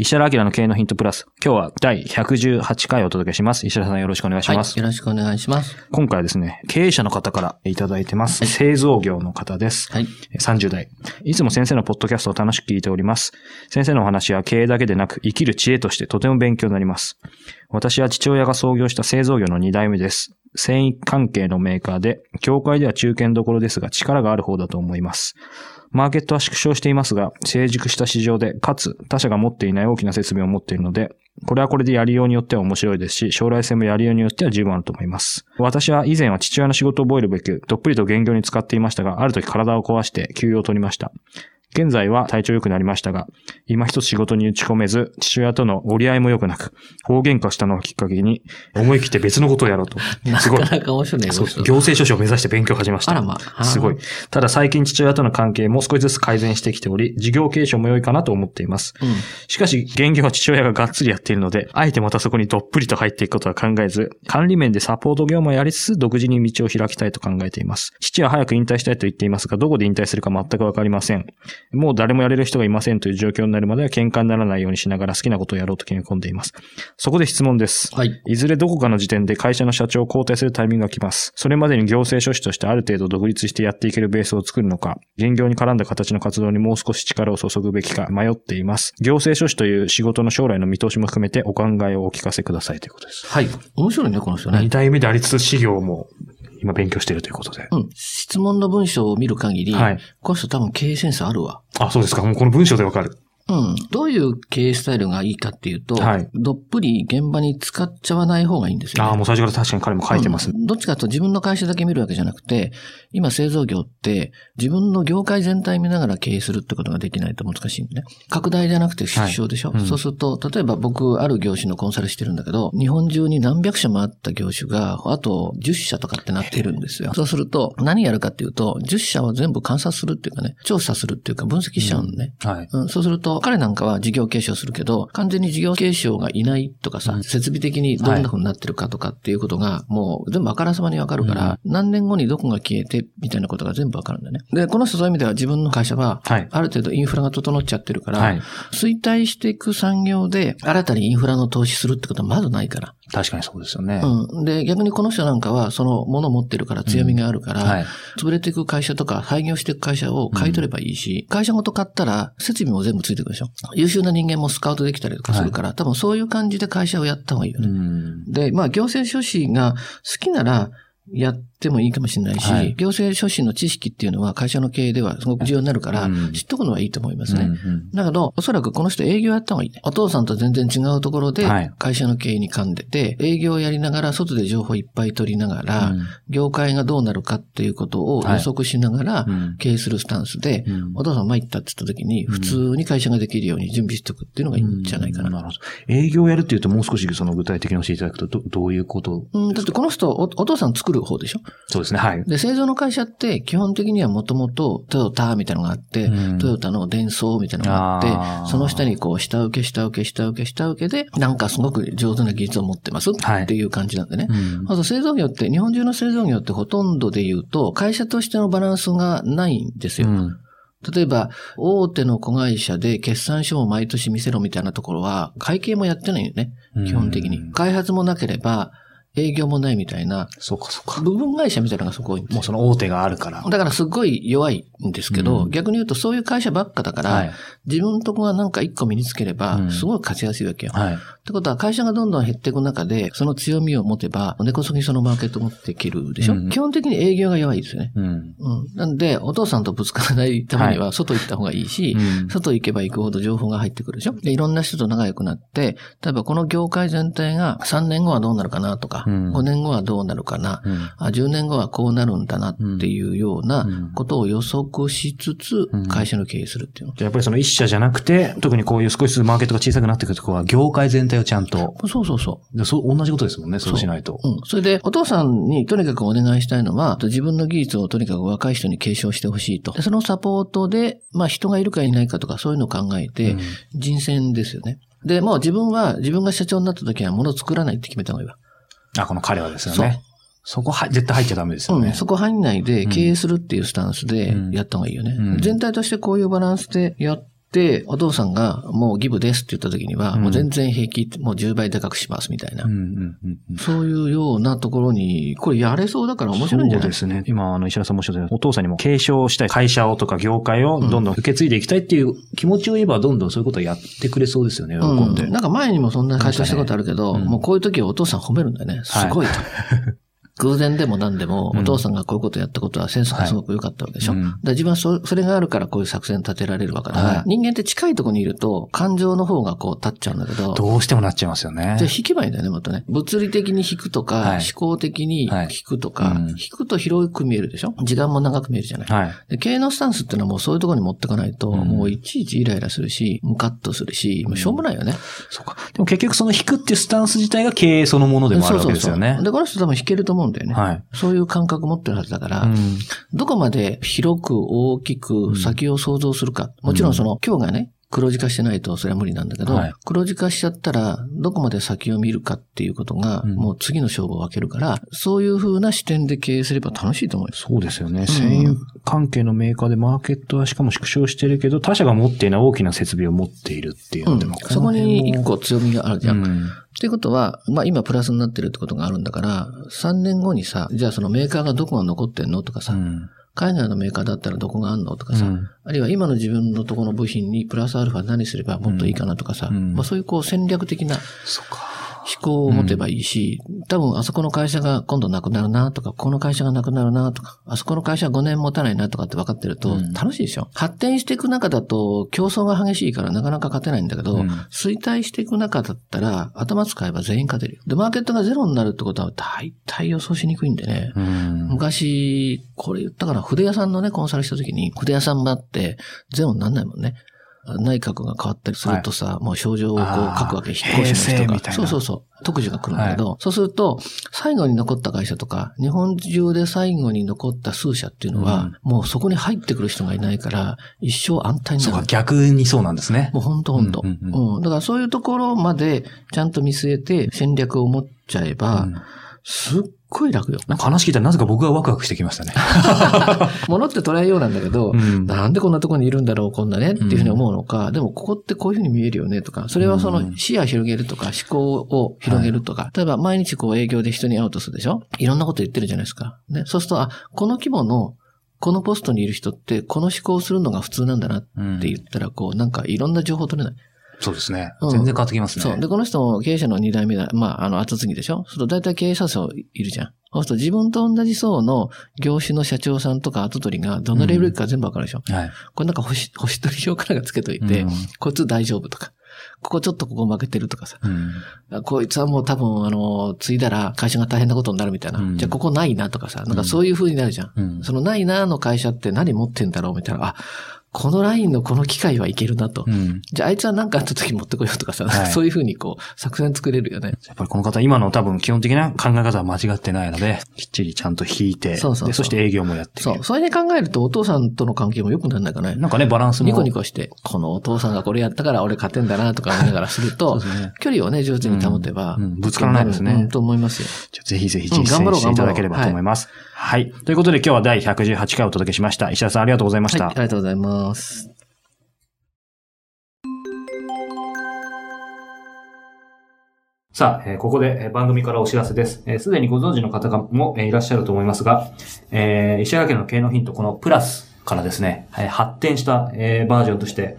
石原明の経営のヒントプラス。今日は第118回お届けします。石原さんよろしくお願いします。はい、よろしくお願いします。今回はですね、経営者の方からいただいてます。製造業の方です。はい。30代。いつも先生のポッドキャストを楽しく聞いております。先生のお話は経営だけでなく生きる知恵としてとても勉強になります。私は父親が創業した製造業の2代目です。繊維関係のメーカーで、業界では中堅どころですが力がある方だと思います。マーケットは縮小していますが、成熟した市場で、かつ他社が持っていない大きな設備を持っているので、これはこれでやりようによっては面白いですし、将来性もやりようによっては十分あると思います。私は以前は父親の仕事を覚えるべく、どっぷりと現業に使っていましたが、ある時体を壊して休養を取りました。現在は体調良くなりましたが、今一つ仕事に打ち込めず、父親との折り合いも良くなく、大喧嘩したのをきっかけに、思い切って別のことをやろうと。すごいな。かなか面白いね。そう行政書士を目指して勉強を始めました。あらまあすごい。ただ最近父親との関係も少しずつ改善してきており、事業継承も良いかなと思っています。うん。しかし、現業は父親ががっつりやっているので、あえてまたそこにどっぷりと入っていくことは考えず、管理面でサポート業務をやりつつ、独自に道を開きたいと考えています。父は早く引退したいと言っていますが、どこで引退するか全くわかりません。もう誰もやれる人がいませんという状況になるまでは喧嘩にならないようにしながら好きなことをやろうと決め込んでいます。そこで質問です。はい。いずれどこかの時点で会社の社長を交代するタイミングが来ます。それまでに行政書士としてある程度独立してやっていけるベースを作るのか、現業に絡んだ形の活動にもう少し力を注ぐべきか迷っています。行政書士という仕事の将来の見通しも含めてお考えをお聞かせくださいということです。はい。面白いね、この人ね2。代目でありつつ事業も今勉強しているということで。うん。質問の文章を見る限り、はいこの人多分経営センスあるわ。あ、そうですか。もうこの文章でわかる。うん。どういう経営スタイルがいいかっていうと、はいどっぷり現場に使っちゃわない方がいいんですよ、ね。ああ、もう最初から確かに彼も書いてます。うんどっちかと自分の会社だけ見るわけじゃなくて、今製造業って自分の業界全体見ながら経営するってことができないと難しいんでね。拡大じゃなくて縮小でしょ、はいうんそうすると、例えば僕ある業種のコンサルしてるんだけど、日本中に何百社もあった業種が、あと10社とかってなってるんですよ。そうすると、何やるかっていうと、10社は全部観察するっていうかね、調査するっていうか分析しちゃうのね。はい。うん、そうすると、彼なんかは事業継承するけど、完全に事業継承がいないとかさ、うん設備的にどんな風になってるかとかっていうことが、もう全部あからさまにわかるから、何年後にどこが消えて、みたいなことが全部わかるんだよね。で、この人そういう意味では自分の会社は、はい。ある程度インフラが整っちゃってるから、はい。衰退していく産業で新たにインフラの投資するってことはまずないから。確かにそうですよね。うん。で、逆にこの人なんかはそのものを持ってるから強みがあるから、はい。潰れていく会社とか廃業していく会社を買い取ればいいし、会社ごと買ったら設備も全部ついてくるでしょ？優秀な人間もスカウトできたりとかするから、多分そういう感じで会社をやった方がいいようね。ん。で、まあ行政書士が好きならやってもいいかもしれないし、はい。行政書士の知識っていうのは会社の経営ではすごく重要になるから、うん。知っとくのはいいと思いますね。うんうん。だけど、おそらくこの人営業やった方がいいね。お父さんと全然違うところではい。会社の経営に噛んでて、営業をやりながら外で情報いっぱい取りながら、業界がどうなるかっていうことを予測しながらうん。経営するスタンスで、うん。お父さん参ったって言った時に、普通に会社ができるように準備しておくっていうのがいいんじゃないかな。るほど。営業をやるっていうともう少しその具体的に教えていただくと、どどういうこと？うん、だってこの人お、お父さん作る方でしょ？そうですね。はい。で、製造の会社って基本的にはもともとトヨタみたいなのがあって、うんトヨタの伝送みたいなのがあって、その下にこう下請け下請け下請け下請けで、なんかすごく上手な技術を持ってますはいっていう感じなんでね。うんまず製造業って、日本中の製造業ってほとんどで言うと、会社としてのバランスがないんですよ。うん例えば、大手の子会社で決算書を毎年見せろみたいなところは、会計もやってないよね。基本的に。開発もなければ、営業もないみたいな、そうか、そうか。部分会社みたいなのがそこ多いんですよもうその大手があるから。だからすごい弱いんですけど、うん逆に言うとそういう会社ばっかだから、はい。自分のとこがなんか一個身につければう、んすごい勝ちやすいわけよ。はい。ってことは会社がどんどん減っていく中で、その強みを持てば、根こそぎそのマーケットを持っていけるでしょ、うん基本的に営業が弱いですよね。うん。うん。なんで、お父さんとぶつからないためには、外行った方がいいし、うん外行けば行くほど情報が入ってくるでしょで、いろんな人と仲良くなって、例えばこの業界全体が3年後はどうなるかなとか、うん5年後はどうなるかな、うん。あ10年後はこうなるんだなっていうようなうんことを予測しつつうん、会社の経営するっていうの。じゃあやっぱりその一社じゃなくて、特にこういう少しずつマーケットが小さくなってくるところは、業界全体をちゃんと。そうそうそう。でそう、同じことですもんね、そうしないと。うん。それで、お父さんにとにかくお願いしたいのは、自分の技術をとにかく若い人に継承してほしいと。でそのサポートで、まあ人がいるかいないかとかそういうのを考えて、うん人選ですよね。で、もう自分は、自分が社長になった時は物を作らないって決めた方がいいわ。あ、この彼はですよね。そこは、絶対入っちゃダメですよね。うん、そこ入んないで経営するっていうスタンスでうんやった方がいいよね。うん全体としてこういうバランスでやって、お父さんがもうギブですって言った時には、うんもう全然平気、もう10倍でかくしますみたいな。そういうようなところに、これやれそうだから面白いんじゃない？そうですね。今、あの、石原さんもおっしゃったようにお父さんにも継承したい会社をとか業界をどんどん受け継いでいきたいっていう気持ちを言えば、どんどんそういうことをやってくれそうですよね、喜んで。うんなんか前にもそんな会社したことあるけど、うんもうこういう時はお父さん褒めるんだよね。すごいと。偶然でも何でも、うんお父さんがこういうことやったことはセンスがすごく良かったわけでしょ？うんだから自分はそそれがあるからこういう作戦立てられるわけだから、はい人間って近いところにいると感情の方がこう立っちゃうんだけど、どうしてもなっちゃいますよね。じゃあ引けばいいんだよね、もっとね。物理的に引くとか、はい思考的に引くとか、はいうん引くと広く見えるでしょ？時間も長く見えるじゃない？はい。で経営のスタンスっていうのはもうそういうところに持ってかないと、うんもういちいちイライラするし、ムカッとするし、もうしょうもないよね。そうか。でも結局その引くっていうスタンス自体が経営そのものでもあるわけですよね。で、この人多分引けると思うんだよね。はい。そういう感覚持ってるはずだから、うんどこまで広く大きく先を想像するか。もちろんその、今日がね、黒字化してないとそれは無理なんだけど、はい黒字化しちゃったら、どこまで先を見るかっていうことが、うんもう次の勝負を分けるから、そういう風な視点で経営すれば楽しいと思うよ。そうですよね。繊維関係のメーカーでマーケットはしかも縮小してるけど、他社が持っていない大きな設備を持っているっていううんのでも、そこに一個強みがあるじゃん。うんっていうことは、まあ今プラスになってるってことがあるんだから、3年後にさ、じゃあそのメーカーがどこが残ってんのとかさ、うん海外のメーカーだったらどこがあんのとかさ、うん。あるいは今の自分のところの部品にプラスアルファ何すればもっといいかなとかさ、うん。まあそういうこう戦略的なそうか。思考を持てばいいし、多分あそこの会社が今度なくなるなとか、この会社がなくなるなとか、あそこの会社は5年持たないなとかって分かってるとうん楽しいでしょ、発展していく中だと競争が激しいからなかなか勝てないんだけど、うん衰退していく中だったら頭使えば全員勝てるよ。で、マーケットがゼロになるってことは大体予想しにくいんでね。うん昔、これ言ったかな、筆屋さんのね、コンサルした時に、筆屋さんもあって、ゼロになんないもんね。内閣が変わったりするとさ、もう症状をこう書くわけ、引っ越しの人が。そうそうそう。特需が来るんだけど、そうすると、最後に残った会社とか、日本中で最後に残った数社っていうのは、もうそこに入ってくる人がいないから、一生安泰にそうか、なる。逆にそうなんですね。もうほんとほんと。うんうんうん。だからそういうところまでちゃんと見据えて戦略を持っちゃえば、うんすっごい楽よ。なんか話聞いたらなぜか僕がワクワクしてきましたね。物って捉えようなんだけど、うんなんでこんなところにいるんだろう、こんなねっていうふうに思うのか、でもここってこういうふうに見えるよねとか、それはその視野広げるとか、思考を広げるとか、例えば毎日こう営業で人に会うとするでしょ？いろんなこと言ってるじゃないですか。ね。そうすると、あ、この規模の、このポストにいる人って、この思考をするのが普通なんだなって言ったら、こう、なんかいろんな情報取れない。そうですね。うん全然変わってきますね。そう。で、この人も経営者の2代目だ。まあ、あの、後継ぎでしょ？そうすると大体経営者層いるじゃん。そうすると自分と同じ層の業種の社長さんとか後取りがどのレベルか全部わかるでしょ、はい。これなんか星、星取り表からがつけといて、うんこいつ大丈夫とか、ここちょっとここ負けてるとかさ、うんあこいつはもう多分あの、継いだら会社が大変なことになるみたいな。うんじゃあここないなとかさ、なんかそういう風になるじゃん。うんそのないなの会社って何持ってんだろうみたいな。あ、このラインのこの機械はいけるなと。うんじゃああいつは何かあった時持ってこようとかさ、はいそういう風にこう、作戦作れるよね。やっぱりこの方、今の多分基本的な考え方は間違ってないので、きっちりちゃんと引いて、そうそうそして営業もやってそう。それで考えるとお父さんとの関係も良くならないかね。なんかね、バランスも。ニコニコして、このお父さんがこれやったから俺勝てんだなとか思いながらすると、ね距離をね、上手に保てば、うんうんぶつからないですねうんと思いますよ。じゃあぜひぜひうん実践していただければと思います。はい。ということで今日は第118回お届けしました。石田さんありがとうございました。はい、ありがとうございます。さあ、えーここでえー番組からお知らせです。えーすでにご存知の方がもえーいらっしゃると思いますが、えー石原家の経営のヒント、このプラスからですね、えー発展した、えーバージョンとして、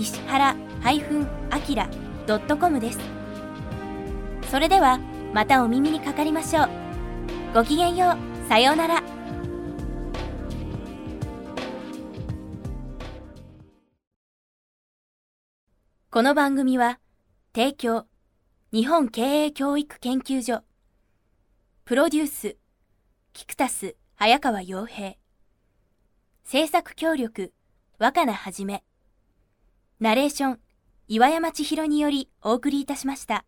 石原 -akira.com です。それではまたお耳にかかりましょう。ごきげんよう。さようなら。この番組は提供日本経営教育研究所プロデュースキクタス早川洋平制作協力若菜はじめナレーション岩山千尋によりお送りいたしました。